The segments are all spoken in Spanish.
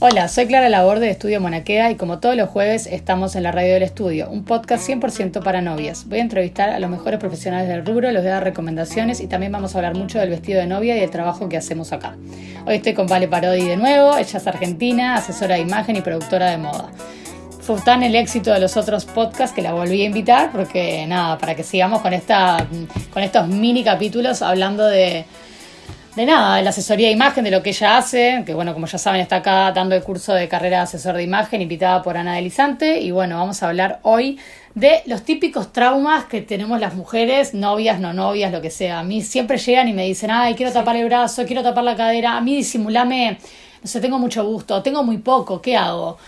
Hola, soy Clara Laborde de Estudio Monaquea y como todos los jueves estamos en la Radio del Estudio, un podcast 100% para novias. Voy a entrevistar a los mejores profesionales del rubro, les voy a dar recomendaciones y también vamos a hablar mucho del vestido de novia y del trabajo que hacemos acá. Hoy estoy con Vale Parodi de nuevo, ella es argentina, asesora de imagen y productora de moda. Fue tan el éxito de los otros podcasts que la volví a invitar porque nada, para que sigamos con, esta, con estos mini capítulos hablando de de nada, de la asesoría de imagen, de lo que ella hace, que bueno, como ya saben, está acá dando el curso de carrera de asesor de imagen, invitada por Ana Delizante, y bueno, vamos a hablar hoy de los típicos traumas que tenemos las mujeres, novias, no novias, lo que sea. A mí siempre llegan y me dicen, ay, quiero tapar el brazo, quiero tapar la cadera, a mí disimulame, no sé, tengo mucho gusto, tengo muy poco, ¿qué hago?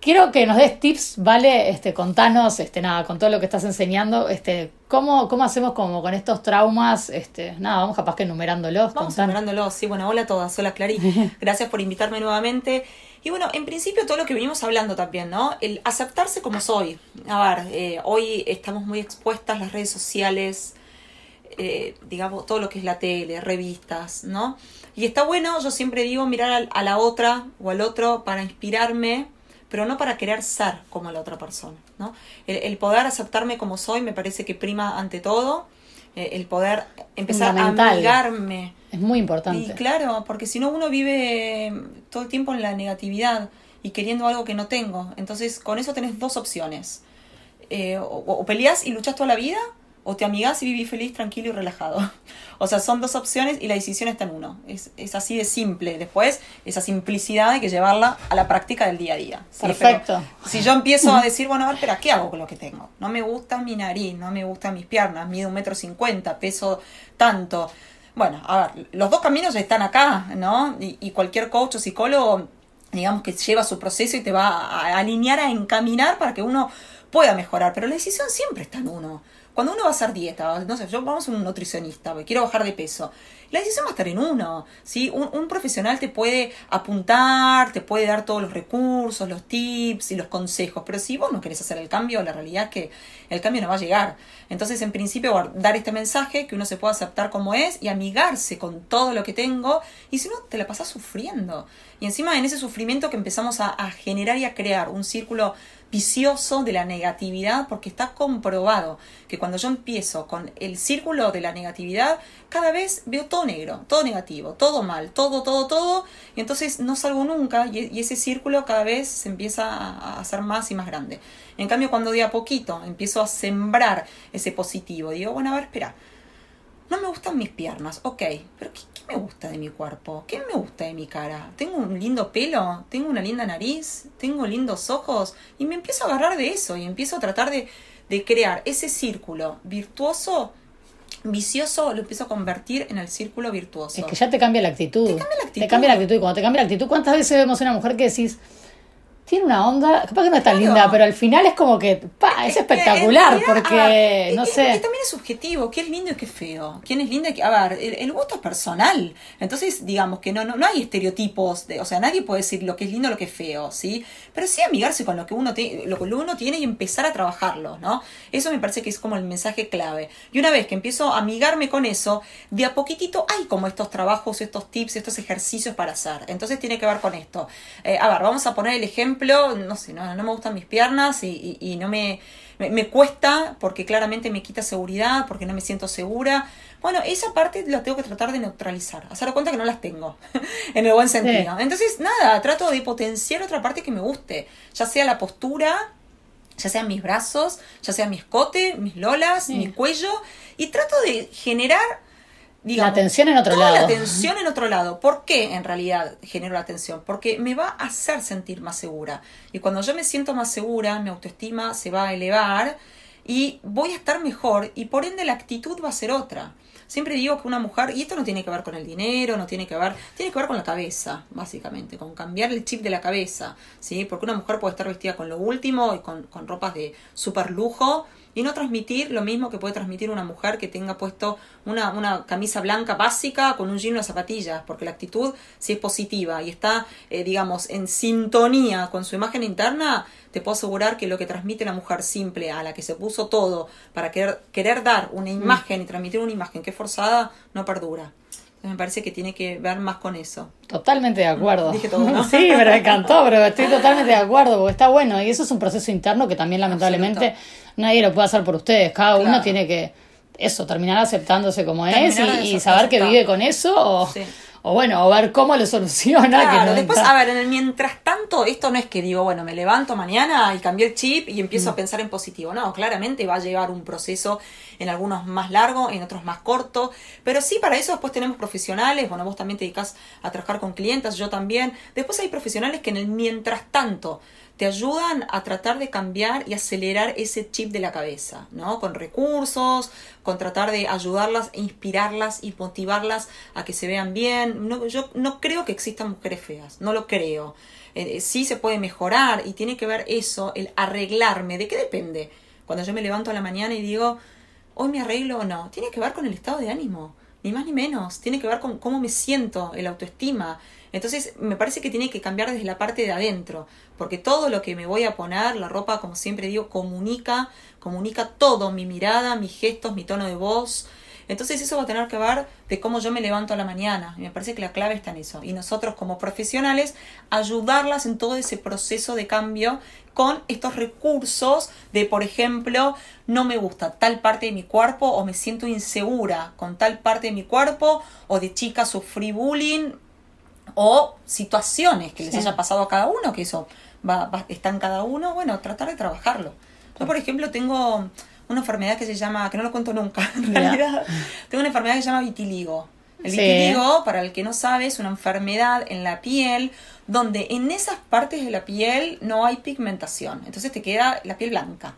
Quiero, que nos des tips, ¿vale? Este, contanos, este, nada, con todo lo que estás enseñando, este, ¿cómo, cómo hacemos como con estos traumas? Este, nada, vamos capaz que enumerándolos. Vamos enumerándolos, sí, bueno, hola a todas, hola Clarín, gracias por invitarme nuevamente. Y bueno, en principio todo lo que venimos hablando también, ¿no? El aceptarse como soy. A ver, eh, hoy estamos muy expuestas las redes sociales, eh, digamos, todo lo que es la tele, revistas, ¿no? Y está bueno, yo siempre digo, mirar a la otra o al otro para inspirarme pero no para querer ser como la otra persona. ¿no? El, poder aceptarme como soy me parece que prima ante todo. Eh, el poder empezar a amigarme. Es muy importante. Y claro, porque si no uno vive todo el tiempo en la negatividad y queriendo algo que no tengo. Entonces, con eso tenés dos opciones. Eh, o, o peleas y luchas toda la vida, o te amigas y vivís feliz, tranquilo y relajado. O sea, son dos opciones y la decisión está en uno. Es, es así de simple. Después, esa simplicidad hay que llevarla a la práctica del día a día. Perfecto. si yo empiezo a decir, bueno, a ver, pero ¿qué hago con lo que tengo? No me gusta mi nariz, no me gustan mis piernas, mido un metro cincuenta, peso tanto. Bueno, a ver, los dos caminos están acá, ¿no? Y, y cualquier coach o psicólogo, digamos que lleva su proceso y te va a alinear, a encaminar para que uno pueda mejorar. Pero la decisión siempre está en uno. Cuando uno va a hacer dieta, no sé, yo vamos a un nutricionista, quiero bajar de peso, la decisión va a estar en uno, ¿sí? Un, profesional te puede apuntar, te puede dar todos los recursos, los tips y los consejos, pero si vos no querés hacer el cambio, la realidad es que el cambio no va a llegar. Entonces, en principio, dar este mensaje que uno se pueda aceptar como es y amigarse con todo lo que tengo, y si no, te la pasás sufriendo. Y encima en ese sufrimiento que empezamos a generar y a crear un círculo vicioso de la negatividad porque está comprobado que cuando yo empiezo con el círculo de la negatividad, cada vez veo todo negro, todo negativo, todo mal, todo, todo, todo, y entonces no salgo nunca y, ese círculo cada vez se empieza a, hacer más y más grande. En cambio, cuando de a poquito empiezo a sembrar ese positivo, digo, bueno, a ver, espera, no me gustan mis piernas, ok, pero ¿qué, me gusta de mi cuerpo? ¿Qué me gusta de mi cara? ¿Tengo un lindo pelo? ¿Tengo una linda nariz? ¿Tengo lindos ojos? Y me empiezo a agarrar de eso y empiezo a tratar de, de crear ese círculo virtuoso vicioso lo empiezo a convertir en el círculo virtuoso. Es que ya te cambia la actitud. Te cambia la actitud. Te cambia la actitud. Y cuando te cambia la actitud, ¿cuántas veces vemos a una mujer que decís, tiene una onda, capaz que no es tan linda, pero al final es como que, pa, es espectacular, porque, no sé. Y, también es subjetivo, qué es lindo y qué es feo, quién es linda y A ver, el, gusto es personal, entonces digamos que no, no, no hay estereotipos, de, o sea, nadie puede decir lo que es lindo o lo que es feo, ¿sí? Pero sí amigarse con lo que uno, tiene lo que uno tiene y empezar a trabajarlo, ¿no? Eso me parece que es como el mensaje clave. Y una vez que empiezo a amigarme con eso, de a poquitito hay como estos trabajos, estos tips, estos ejercicios para hacer. Entonces tiene que ver con esto. Eh, a ver, vamos a poner el ejemplo no sé, no, no me gustan mis piernas y, y, no me, me, cuesta porque claramente me quita seguridad, porque no me siento segura. Bueno, esa parte la tengo que tratar de neutralizar, hacer cuenta que no las tengo, en el buen sentido. Entonces, nada, trato de potenciar otra parte que me guste, ya sea la postura, ya sean mis brazos, ya sea mi escote, mis lolas, mi cuello, y trato de generar la atención en otro lado. La atención en otro lado. ¿Por qué en realidad genero la atención? Porque me va a hacer sentir más segura. Y cuando yo me siento más segura, mi autoestima se va a elevar y voy a estar mejor y por ende la actitud va a ser otra. Siempre digo que una mujer, y esto no tiene que ver con el dinero, no tiene que ver, tiene que ver con la cabeza, básicamente, con cambiar el chip de la cabeza, ¿sí? Porque una mujer puede estar vestida con lo último y con, con ropas de super lujo, y no transmitir lo mismo que puede transmitir una mujer que tenga puesto una, una camisa blanca básica con un jean de zapatillas, porque la actitud, si es positiva y está, eh, digamos, en sintonía con su imagen interna, te puedo asegurar que lo que transmite la mujer simple, a la que se puso todo para querer, querer dar una mm. imagen y transmitir una imagen que es forzada, no perdura. me parece que tiene que ver más con eso. Totalmente de acuerdo. Dije todo, ¿no? Sí, pero me encantó, pero estoy totalmente de acuerdo, porque está bueno. Y eso es un proceso interno que también lamentablemente nadie lo puede hacer por ustedes. Cada uno tiene que, eso, terminar aceptándose como Terminar es y, y saber que vive con eso o, Sí. o bueno, o ver cómo lo soluciona. que Claro, no después, a ver, en el mientras tanto, esto no es que digo, bueno, me levanto mañana y cambié el chip y empiezo Mm. a pensar en positivo. No, claramente va a llevar un proceso en algunos más largo, en otros más corto. Pero sí, para eso después tenemos profesionales. Bueno, vos también te dedicas a trabajar con clientes, yo también. Después hay profesionales que en el mientras tanto te ayudan a tratar de cambiar y acelerar ese chip de la cabeza, ¿no? Con recursos, con tratar de ayudarlas, inspirarlas y motivarlas a que se vean bien. No, yo no creo que existan mujeres feas, no lo creo. Eh, eh, sí se puede mejorar y tiene que ver eso, el arreglarme. ¿De qué depende? Cuando yo me levanto a la mañana y digo, hoy me arreglo o no, tiene que ver con el estado de ánimo, ni más ni menos, tiene que ver con cómo me siento, el autoestima. Entonces, me parece que tiene que cambiar desde la parte de adentro, porque todo lo que me voy a poner, la ropa, como siempre digo, comunica, comunica todo, mi mirada, mis gestos, mi tono de voz. Entonces eso va a tener que ver de cómo yo me levanto a la mañana. Y me parece que la clave está en eso. Y nosotros como profesionales, ayudarlas en todo ese proceso de cambio con estos recursos de, por ejemplo, no me gusta tal parte de mi cuerpo o me siento insegura con tal parte de mi cuerpo o de chica sufrí bullying o situaciones que les Sí. haya pasado a cada uno, que eso va, va- está en cada uno, bueno, tratar de trabajarlo. Yo, por ejemplo, tengo una enfermedad que se llama, que no lo cuento nunca, en realidad, tengo una enfermedad que se llama vitiligo. El Sí. vitiligo, para el que no sabe, es una enfermedad en la piel donde en esas partes de la piel no hay pigmentación. Entonces te queda la piel blanca.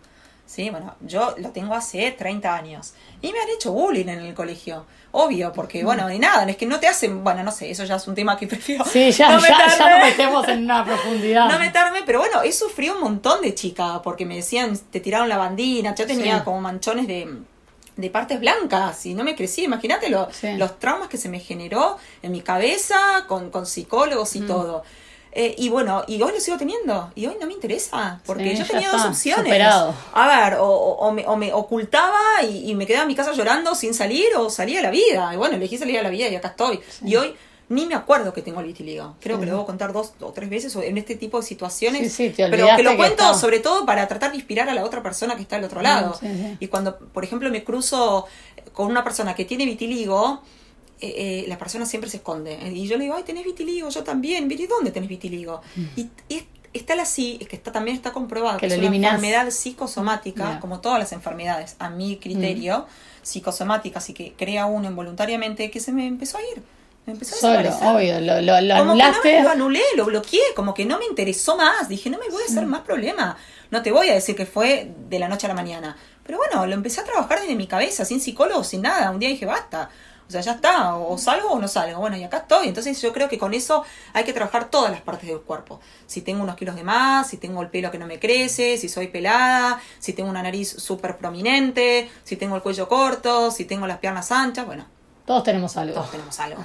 Sí, bueno, yo lo tengo hace 30 años. Y me han hecho bullying en el colegio. Obvio, porque, Mm. bueno, ni nada, es que no te hacen, bueno, no sé, eso ya es un tema que prefiero. Sí, ya, no ya, ya nos metemos en una profundidad. No meterme, pero bueno, he sufrido un montón de chicas porque me decían, te tiraron la bandina, yo tenía Sí. como manchones de, de partes blancas y no me crecí. Imagínate lo- Sí. los traumas que se me generó en mi cabeza con, con psicólogos y Mm. todo. Eh, y bueno, y hoy lo sigo teniendo. Y hoy no me interesa. Porque Sí, yo tenía dos opciones. superado. A ver, o, me, o me ocultaba y, y me quedaba en mi casa llorando sin salir o salía a la vida. Y bueno, elegí salir a la vida y acá estoy. Y hoy ni me acuerdo que tengo el vitiligo. Creo que lo debo contar dos o tres veces en este tipo de situaciones. Sí, sí, te pero que lo que cuento está. sobre todo para tratar de inspirar a la otra persona que está al otro lado. Y cuando, por ejemplo, me cruzo con una persona que tiene vitiligo, eh, eh, la persona siempre se esconde. Y yo le digo, ay, tenés vitiligo, yo también. ¿Y dónde tenés vitiligo? Y, y es tal así, es que está, también está comprobado Mm. Que que, lo es una enfermedad psicosomática. Mm. como todas las enfermedades, a mi criterio, psicosomáticas y que crea uno involuntariamente, que se me empezó a ir. Me empezó a Solo, desaparecer. obvio, lo, lo, lo Como que no anulaste. me lo anulé, lo bloqueé, como que no me interesó más. Dije, no me voy a hacer más problema. No te voy a decir que fue de la noche a la mañana. Pero bueno, lo empecé a trabajar desde mi cabeza, sin psicólogo, sin nada. Un día dije, basta. O sea, ya está, o salgo o no salgo. Bueno, y acá estoy. Entonces yo creo que con eso hay que trabajar todas las partes del cuerpo. Si tengo unos kilos de más, si tengo el pelo que no me crece, si soy pelada, si tengo una nariz súper prominente, si tengo el cuello corto, si tengo las piernas anchas, bueno, Todos tenemos algo. todos tenemos algo.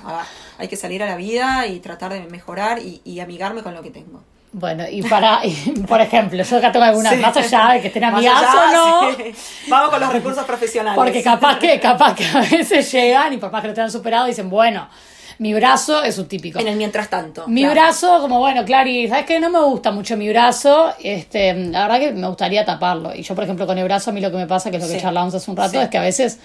Hay que salir a la vida y tratar de mejorar y, y amigarme con lo que tengo. Bueno, y para, y, por ejemplo, yo acá tengo algunas, Sí. más allá de que estén amigas o no, sí. Vamos con los recursos profesionales. porque capaz que, capaz que a veces llegan y por más que lo tengan superado dicen, bueno, mi brazo es un típico. En el mientras tanto. Mi claro. brazo, como bueno, Clary, ¿sabes qué? No me gusta mucho mi brazo. Este, la verdad que me gustaría taparlo. Y yo, por ejemplo, con el brazo, a mí lo que me pasa, que es lo que Sí. charlábamos hace un rato, es que a veces,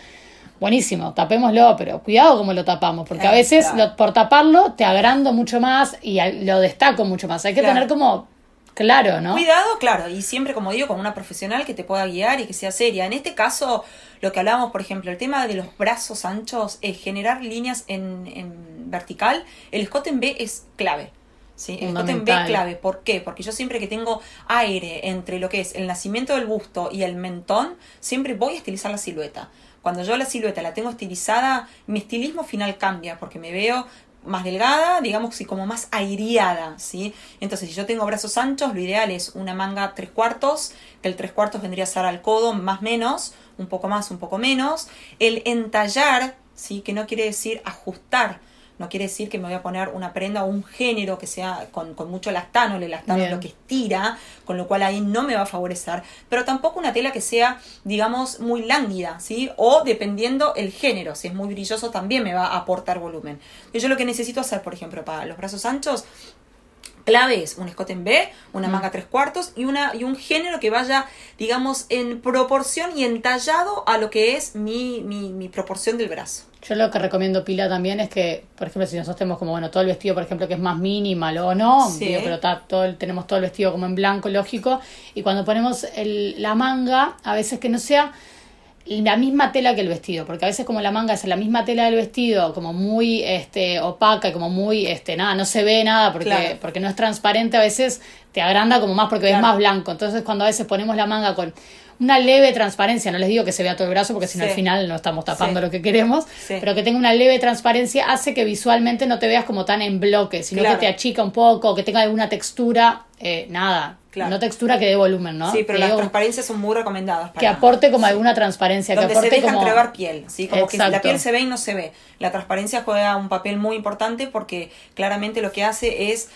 buenísimo, tapémoslo, pero cuidado cómo lo tapamos, porque a veces claro. lo- por taparlo te agrando mucho más y lo destaco mucho más. Hay que Claro. tener como claro, ¿no? Cuidado, claro, y siempre, como digo, con una profesional que te pueda guiar y que sea seria. En este caso, lo que hablábamos, por ejemplo, el tema de los brazos anchos, es generar líneas en, en vertical. El escote en B es clave. ¿sí? El escote en B Fundamental. clave. ¿Por qué? Porque yo siempre que tengo aire entre lo que es el nacimiento del busto y el mentón, siempre voy a estilizar la silueta. Cuando yo la silueta la tengo estilizada, mi estilismo final cambia porque me veo más delgada, digamos, y como más aireada, ¿sí? Entonces, si yo tengo brazos anchos, lo ideal es una manga tres cuartos, que el tres cuartos vendría a ser al codo, más menos, un poco más, un poco menos. El entallar, ¿sí? Que no quiere decir ajustar, no quiere decir que me voy a poner una prenda o un género que sea con, con mucho elastano, el elastano es lo que estira, con lo cual ahí no me va a favorecer, pero tampoco una tela que sea, digamos, muy lánguida, ¿sí? O dependiendo el género, si es muy brilloso también me va a aportar volumen. Yo lo que necesito hacer, por ejemplo, para los brazos anchos, clave es un escote en B, una mm. manga tres cuartos y, una, y un género que vaya, digamos, en proporción y entallado a lo que es mi, mi, mi proporción del brazo. Yo lo que recomiendo pila también es que, por ejemplo, si nosotros tenemos como, bueno, todo el vestido, por ejemplo, que es más minimal o no, pero todo tenemos todo el vestido como en blanco, lógico, y cuando ponemos el, la manga, a veces que no sea la misma tela que el vestido, porque a veces como la manga es la misma tela del vestido, como muy este opaca y como muy este nada, no se ve nada porque porque no es transparente, a veces te agranda como más porque ves más blanco. Entonces, cuando a veces ponemos la manga con una leve transparencia, no les digo que se vea todo el brazo porque si no al final no estamos tapando lo que queremos, pero que tenga una leve transparencia hace que visualmente no te veas como tan en bloque, sino que te achica un poco, que tenga alguna textura, eh, nada, no textura que dé volumen, ¿no? Sí, pero las transparencias son muy recomendadas. que aporte como alguna transparencia. Donde que aporte se deja entrever piel, ¿sí? Como que la piel se ve y no se ve. La transparencia juega un papel muy importante porque claramente lo que hace es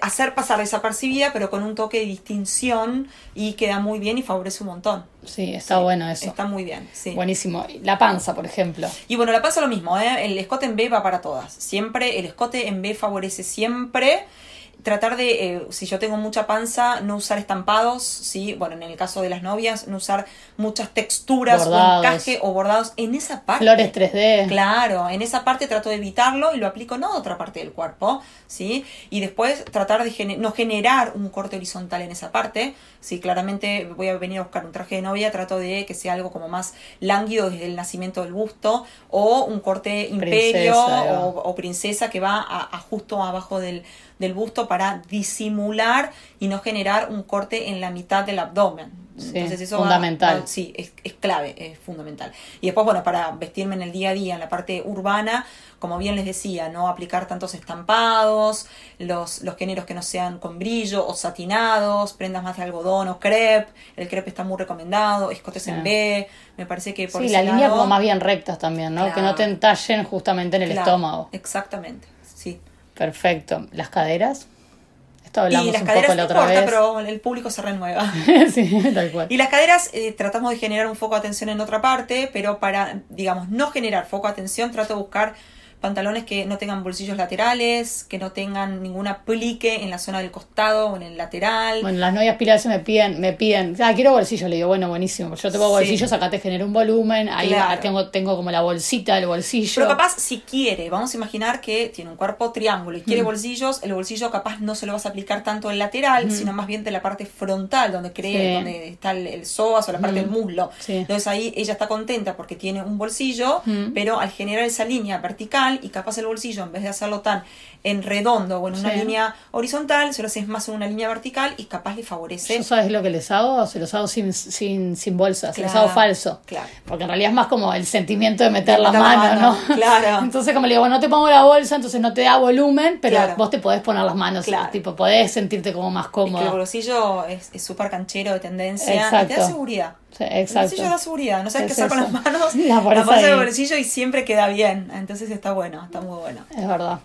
hacer pasar desapercibida, pero con un toque de distinción y queda muy bien y favorece un montón. Sí, está bueno eso. Está muy bien, sí. Buenísimo. La panza, por ejemplo. Y bueno, la panza lo mismo, ¿eh? El escote en B va para todas. Siempre, el escote en B favorece siempre tratar de, eh, si yo tengo mucha panza, no usar estampados, ¿sí? Bueno, en el caso de las novias, no usar muchas texturas o encaje o bordados en esa parte. Flores 3D. Claro, en esa parte trato de evitarlo y lo aplico no a otra parte del cuerpo, ¿sí? Y después tratar de no generar un corte horizontal en esa parte, si claramente voy a venir a buscar un traje de novia, trato de que sea algo como más lánguido desde el nacimiento del busto o un corte imperio o, princesa que va a justo abajo del del busto para disimular y no generar un corte en la mitad del abdomen. Entonces eso fundamental. sí, es, es, clave, es fundamental. Y después, bueno, para vestirme en el día a día, en la parte urbana, como bien les decía, no aplicar tantos estampados, los, los géneros que no sean con brillo o satinados, prendas más de algodón o crepe. El crepe está muy recomendado, escotes en B. Me parece que por Sí, la línea como más bien rectas también, ¿no? Que no te entallen justamente en el estómago. Exactamente. Perfecto. ¿Las caderas? Esto hablamos y las caderas no importa, pero el público se renueva. sí, tal cual. Y las caderas eh, tratamos de generar un foco de atención en otra parte, pero para, digamos, no generar foco de atención, trato de buscar pantalones que no tengan bolsillos laterales, que no tengan ninguna plique en la zona del costado o en el lateral. Bueno, las novias pilas me piden, me piden, ah, quiero bolsillos, le digo, bueno, buenísimo, yo tengo bolsillos, acá te genero un volumen, ahí tengo, tengo como la bolsita del bolsillo. Pero capaz, si quiere, vamos a imaginar que tiene un cuerpo triángulo y quiere mm. bolsillos, el bolsillo capaz no se lo vas a aplicar tanto en lateral, mm. sino más bien de la parte frontal, donde cree, donde está el, el psoas o la parte del mm. muslo. Entonces ahí ella está contenta porque tiene un bolsillo, pero al generar esa línea vertical, y capaz el bolsillo, en vez de hacerlo tan en redondo o en una línea horizontal, se lo haces más en una línea vertical y capaz le favorece. ¿Yo sabes lo que les hago? Se los hago sin, sin, sin bolsa, se los hago falso. Claro. Porque en realidad es más como el sentimiento de meter, la, mano, ¿no? Claro. Entonces, como le digo, bueno, no te pongo la bolsa, entonces no te da volumen, pero vos te podés poner las manos, tipo, podés sentirte como más cómodo. el bolsillo es súper canchero de tendencia y te da seguridad. Exacto. El bolsillo da seguridad, no sabes qué hacer con las manos, la, la del bolsillo y siempre queda bien, entonces está bueno, está muy bueno. Es verdad.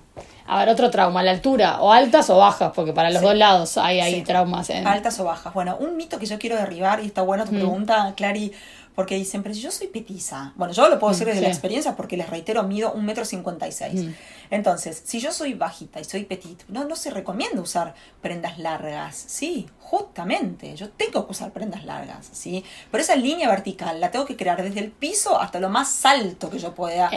A ver, otro trauma, la altura, o altas o bajas, porque para los dos lados hay, hay traumas. Altas o bajas. Bueno, un mito que yo quiero derribar, y está bueno tu mm. pregunta, Clary, porque dicen, pero si yo soy petiza. Bueno, yo lo puedo decir mm, desde la experiencia porque les reitero, mido un metro cincuenta y seis. Mm. Entonces, si yo soy bajita y soy petit, no, no se recomienda usar prendas largas, ¿sí? Justamente, yo tengo que usar prendas largas, ¿sí? Pero esa línea vertical la tengo que crear desde el piso hasta lo más alto que yo pueda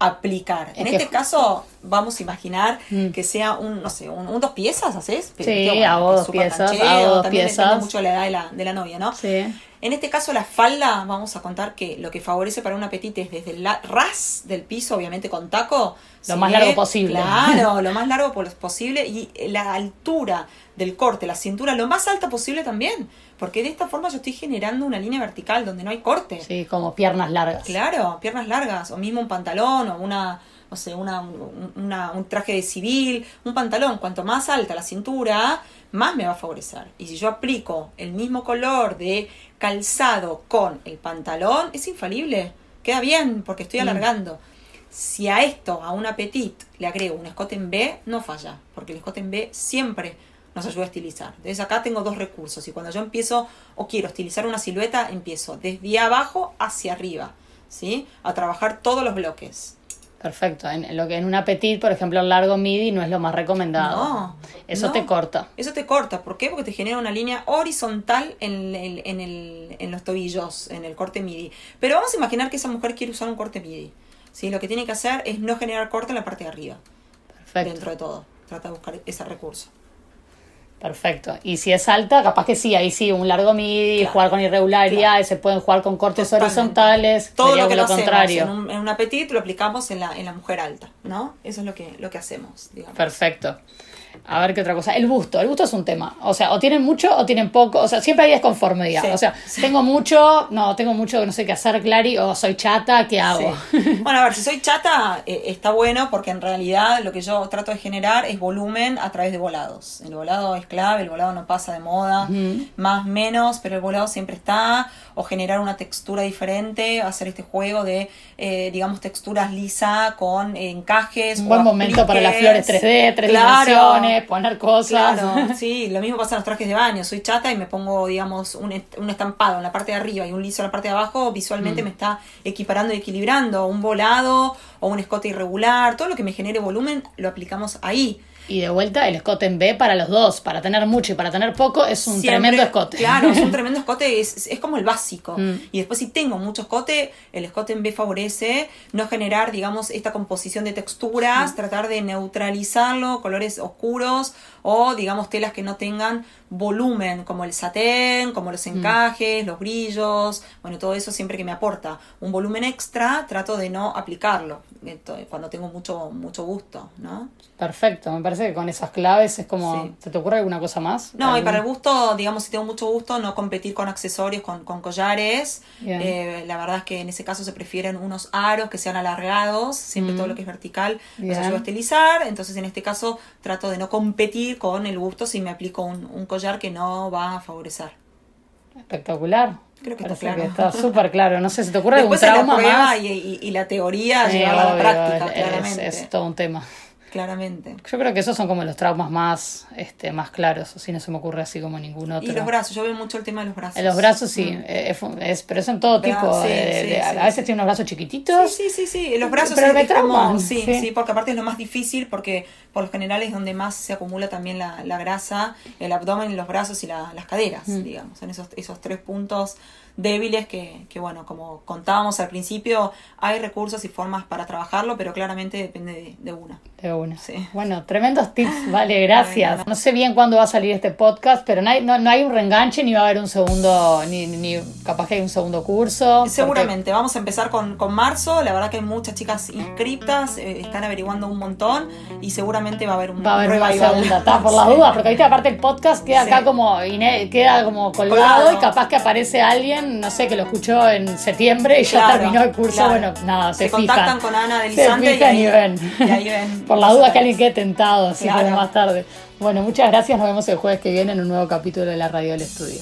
aplicar. en este caso, vamos a imaginar mm. que sea un, no sé, un, dos piezas, ¿haces? Sí, hago dos piezas, hago dos también piezas. mucho la edad de la, de la novia, ¿no? Sí. En este caso, la falda, vamos a contar que lo que favorece para un apetite es desde el ras del piso, obviamente con taco. Lo más largo posible. Claro, lo más largo posible y la altura del corte, la cintura, lo más alta posible también porque de esta forma yo estoy generando una línea vertical donde no hay corte. Sí, como piernas largas. Claro, piernas largas, o mismo un pantalón, o una, no sé, una, un traje de civil, un pantalón, cuanto más alta la cintura, más me va a favorecer. Y si yo aplico el mismo color de calzado con el pantalón, es infalible, queda bien, porque estoy mm. alargando. Si a esto, a una petit, le agrego un escote en B, no falla, porque el escote en B siempre nos ayuda a estilizar. Entonces acá tengo dos recursos y cuando yo empiezo o quiero estilizar una silueta, empiezo desde abajo hacia arriba, ¿sí? A trabajar todos los bloques. Perfecto. En, lo que en una petit, por ejemplo, el largo midi no es lo más recomendado. No. Eso no. te corta. Eso te corta. ¿Por qué? Porque te genera una línea horizontal en, el- en, el- en los tobillos, en el corte midi. Pero vamos a imaginar que esa mujer quiere usar un corte midi. ¿sí? Lo que tiene que hacer es no generar corte en la parte de arriba, Perfecto. dentro de todo. Trata de buscar ese recurso. Perfecto. Y si es alta, capaz que sí, ahí sí, un largo midi, Claro. jugar con irregularidades, se pueden jugar con cortes Totalmente. horizontales. Todo lo que lo no hacemos contrario. en, un, en una petit lo aplicamos en la, en la mujer alta, ¿no? Eso es lo que, lo que hacemos, digamos. Perfecto. A ver qué otra cosa. El busto. El busto es un tema. O sea, o tienen mucho o tienen poco. O sea, siempre hay desconformidad. Sí, o sea, sí. tengo mucho, no, tengo mucho, no sé qué hacer, Clary, o soy chata, ¿qué hago? Sí. Bueno, a ver, si soy chata, eh, está bueno porque en realidad lo que yo trato de generar es volumen a través de volados. El volado es clave, el volado no pasa de moda, más menos, pero el volado siempre está. O generar una textura diferente, hacer este juego de, eh, digamos, texturas lisa con eh, encajes. Un buen momento para las flores apliques. 3D, tres Claro. Poner cosas. Claro, sí, lo mismo pasa en los trajes de baño. Soy chata y me pongo, digamos, un, un estampado en la parte de arriba y un liso en la parte de abajo. Mm. Visualmente me está equiparando y equilibrando. Un volado o un escote irregular. Todo lo que me genere volumen lo aplicamos ahí. Y de vuelta, el escote en B para los dos. Para tener mucho y para tener poco es un Siempre- tremendo escote. Claro, es un tremendo escote, es, es como el básico. Mm. Y después si tengo mucho escote, el escote en B favorece no generar, digamos, esta composición de texturas, tratar de neutralizarlo, colores oscuros o, digamos, telas que no tengan volumen, como el satén, como Mm. los encajes, los brillos, bueno, todo eso siempre que me aporta un volumen extra, trato de no aplicarlo cuando tengo mucho, mucho gusto, ¿no? Perfecto, me parece que con esas claves es como. Sí. ¿Se te ocurre alguna cosa más? No, y ¿Algún- para el gusto, digamos, si tengo mucho gusto, no competir con accesorios, con, con collares. Eh, la verdad es que en ese caso se prefieren unos aros que sean alargados, siempre Mm. todo lo que es vertical Bien. nos ayuda a estilizar. Entonces, en este caso, trato de no competir con el gusto si me aplico un, un collar que no va a favorecer. Espectacular. Creo que está claro. está súper claro. No sé, ¿se te ocurre algún Después la trauma prueba más? y, y- y la teoría, llevarla a la práctica, es- claramente. Es, todo un tema. Claramente. Yo creo que esos son como los traumas más, este, más claros. Así no se me ocurre así como ningún otro. Y los brazos, yo veo mucho el tema de los brazos. En los brazos sí, Mm. eh, es, es- pero es en todo Bra- tipo. sí, de- de- sí, de- a veces tiene unos brazos chiquititos. Sí, sí, sí, sí. Los brazos Pero es, es como- sí, sí. sí, porque aparte es lo más difícil porque por lo general es donde más se acumula también la, la grasa, el abdomen, los brazos y la- las caderas, Mm. digamos. Son esos, esos tres puntos débiles que, que, bueno, como contábamos al principio, hay recursos y formas para trabajarlo, pero claramente depende de, de una. De una. Sí. Bueno, tremendos tips, vale, gracias. No sé bien cuándo va a salir este podcast, pero no hay, no, no hay un reenganche ni va a haber un segundo, ni, ni capaz que hay un segundo curso. porque- Seguramente, vamos a empezar con, con marzo, la verdad que hay muchas chicas inscriptas, eh, están averiguando un montón y seguramente va a haber un Va a haber una segunda, está por las Sí. dudas, porque ahorita aparte el podcast queda Sí. acá como queda como colgado, Colgado. y capaz que aparece alguien, no sé, que lo escuchó en septiembre y ya Claro, terminó el curso, claro. bueno, nada, se, Se fijan. contactan con Ana Se y fijan y, ven. y ahí ven. Por la duda que alguien quede tentado, así Claro. más tarde. Bueno, muchas gracias, nos vemos el jueves que viene en un nuevo capítulo de la radio del estudio.